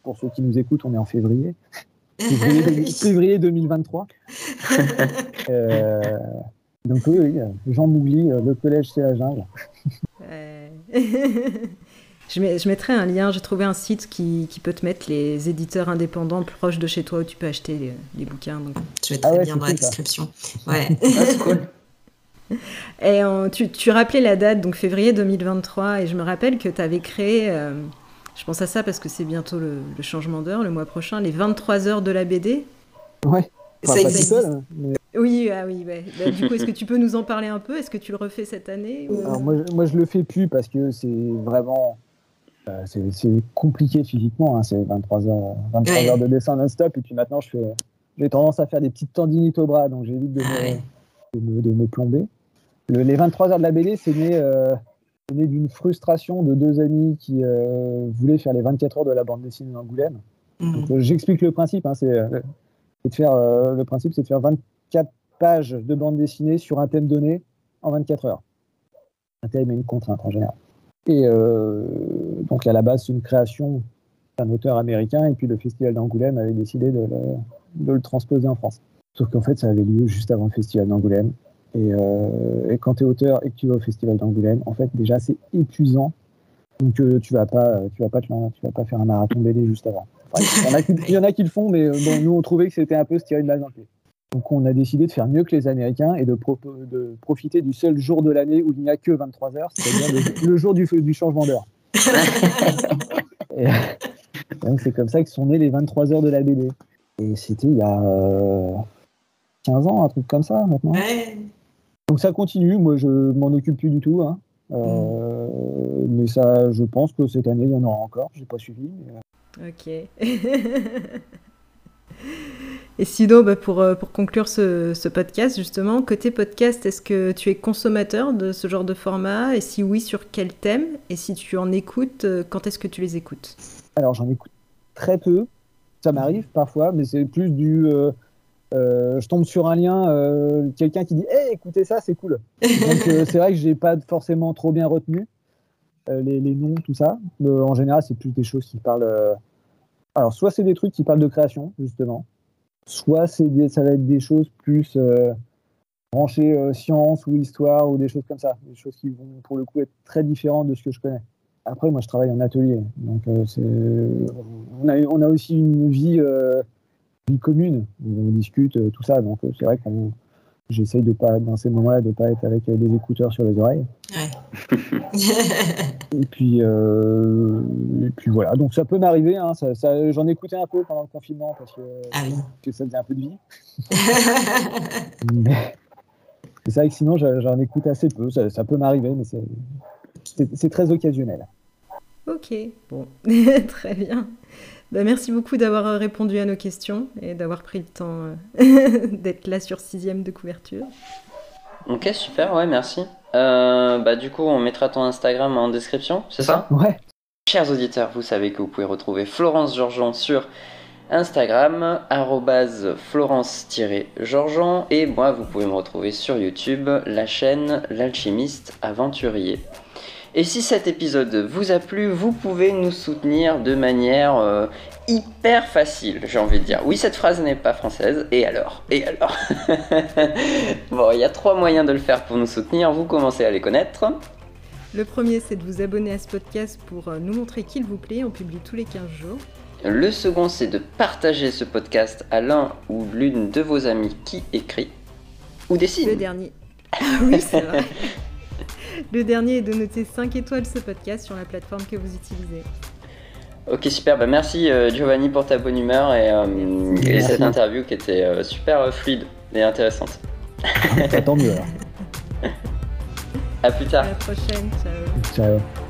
pour ceux qui nous écoutent, on est en février. (laughs) Février, Oui. février 2023. (laughs) Euh, donc oui, oui, Jean Mougli, euh, le collège c'est la jungle. (laughs) Je, mets- je mettrai un lien. J'ai trouvé un site qui, qui peut te mettre les éditeurs indépendants proches de chez toi où tu peux acheter les, les bouquins. Donc. Je mettrai Ah ouais, le lien c'est dans la description. Ouais. (laughs) Ah, c'est cool. (laughs) Et tu, tu rappelais la date, donc février 2023, et je me rappelle que tu avais créé, euh, je pense à ça parce que c'est bientôt le, le changement d'heure, le mois prochain, les 23 heures de la BD. Ouais. Ça Enfin, existe. seul, hein, mais- Oui, ah oui, ouais. Bah, du coup, est-ce que tu peux nous en parler un peu? Est-ce que tu le refais cette année ou- alors, moi, je- moi, je le fais plus parce que c'est vraiment. Euh, c'est compliqué physiquement. hein, c'est 23 heures, 23 Ouais. heures de dessin non-stop. Et puis maintenant. J'ai tendance à faire des petites tendinites au bras, donc j'évite de, Ah ouais. de, me, de me plomber. Le- les 23 heures de la BD, c'est né, euh, c'est né d'une frustration de deux amis qui euh, voulaient faire les 24 heures de la bande dessinée d'Angoulême. J'explique le principe. hein, c'est euh, de faire, le principe, c'est de faire 24 pages de bande dessinée sur un thème donné en 24 heures. Un thème et une contrainte en général. Et euh, donc à la base, c'est une création d'un auteur américain, et puis le Festival d'Angoulême avait décidé de le, de le transposer en France. Sauf qu'en fait, ça avait lieu juste avant le Festival d'Angoulême. Et, euh, quand tu es auteur et que tu vas au Festival d'Angoulême, en fait, déjà, c'est épuisant. Donc, euh, tu vas vas pas, vas pas faire un marathon BD juste avant. Il, y en a qui, le font, mais nous, on trouvait que c'était un peu se tirer une balle dans. Donc, on a décidé de faire mieux que les Américains et de, pro- de profiter du seul jour de l'année où il n'y a que 23 heures, c'est-à-dire le, (laughs) le jour du, du changement d'heure. (laughs) Et donc, c'est comme ça que sont nées les 23 heures de la BD. Et c'était il y a euh, 15 ans, un truc comme ça, maintenant. Ouais. Donc ça continue, moi je m'en occupe plus du tout. hein. Euh, Mais ça, je pense que cette année, il y en aura encore. J'ai pas suivi. mais, euh, Ok. (laughs) Et sinon, bah, pour, euh, pour conclure ce, ce podcast, justement, côté podcast, est-ce que tu es consommateur de ce genre de format? Et si oui, sur quel thème? Et si tu en écoutes, euh, quand est-ce que tu les écoutes? Alors j'en écoute très peu. Ça m'arrive parfois, mais c'est plus du. euh, euh, je tombe sur un lien, euh, quelqu'un qui dit Hey, écoutez ça, c'est cool. (laughs) Donc, c'est vrai que j'ai pas forcément trop bien retenu les, les noms, tout ça. En général, c'est plus des choses qui parlent. Alors, soit c'est des trucs qui parlent de création, justement, soit ça va être des choses plus euh, branchées euh, science ou histoire ou des choses comme ça. Des choses qui vont, pour le coup, être très différentes de ce que je connais. Après, moi, je travaille en atelier. Donc, euh, on, a, aussi une vie. vie commune, on discute, tout ça. Donc c'est vrai qu'on j'essaye de pas, dans ces moments-là, de pas être avec euh, des écouteurs sur les oreilles. Ouais. (laughs) Et puis, euh, et puis voilà. Donc ça peut m'arriver. hein, ça, ça- J'en ai écouté un peu pendant le confinement parce que, ah oui. que ça faisait un peu de vie. (laughs) C'est vrai que sinon j'en écoute assez peu. Ça, ça peut m'arriver, mais c'est très occasionnel. Ok, bon, (laughs) très bien. Bah, merci beaucoup d'avoir euh, répondu à nos questions et d'avoir pris le temps euh, (laughs) d'être là sur sixième de couverture. Ok, super, ouais, merci. Euh, bah, du coup, on mettra ton Instagram en description, c'est ça? Ouais. Chers auditeurs, vous savez que vous pouvez retrouver Florence Georgeon sur Instagram, arrobase Florence-Georgeon, et moi, vous pouvez me retrouver sur YouTube, la chaîne L'Alchimiste Aventurier. Et si cet épisode vous a plu, vous pouvez nous soutenir de manière euh, hyper facile, j'ai envie de dire. Oui, cette phrase n'est pas française, et alors? Et alors? (laughs) Bon, il y a trois moyens de le faire pour nous soutenir, vous commencez à les connaître. Le premier, c'est de vous abonner à ce podcast pour euh, nous montrer qu'il vous plaît. On publie tous les 15 jours. Le second, c'est de partager ce podcast à l'un ou l'une de vos amis qui écrit ou Le dessine. dernier. oui, c'est vrai. (laughs) Le dernier est de noter 5 étoiles ce podcast sur la plateforme que vous utilisez. Ok, super. Bah, merci euh, Giovanni pour ta bonne humeur et, euh, et cette interview qui était euh, super euh, fluide et intéressante. Tant mieux alors. (laughs) À plus À tard. la prochaine. Ciao. Ciao.